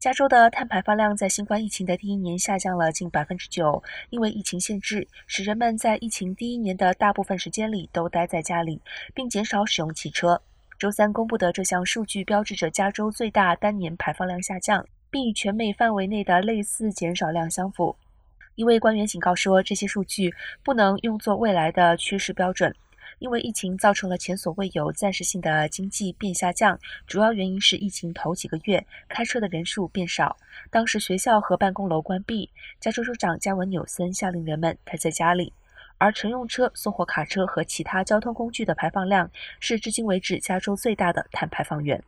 加州的碳排放量在新冠疫情的第一年下降了近百分之九，因为疫情限制，使人们在疫情第一年的大部分时间里都待在家里，并减少使用汽车。周三公布的这项数据标志着加州最大单年排放量下降，并与全美范围内的类似减少量相符。一位官员警告说，这些数据不能用作未来的趋势标准。因为疫情造成了前所未有暂时性的经济变下降，主要原因是疫情头几个月开车的人数变少，当时学校和办公楼关闭。加州州长加文纽森下令人们待在家里，而乘用车、送货卡车和其他交通工具的排放量是至今为止加州最大的碳排放源。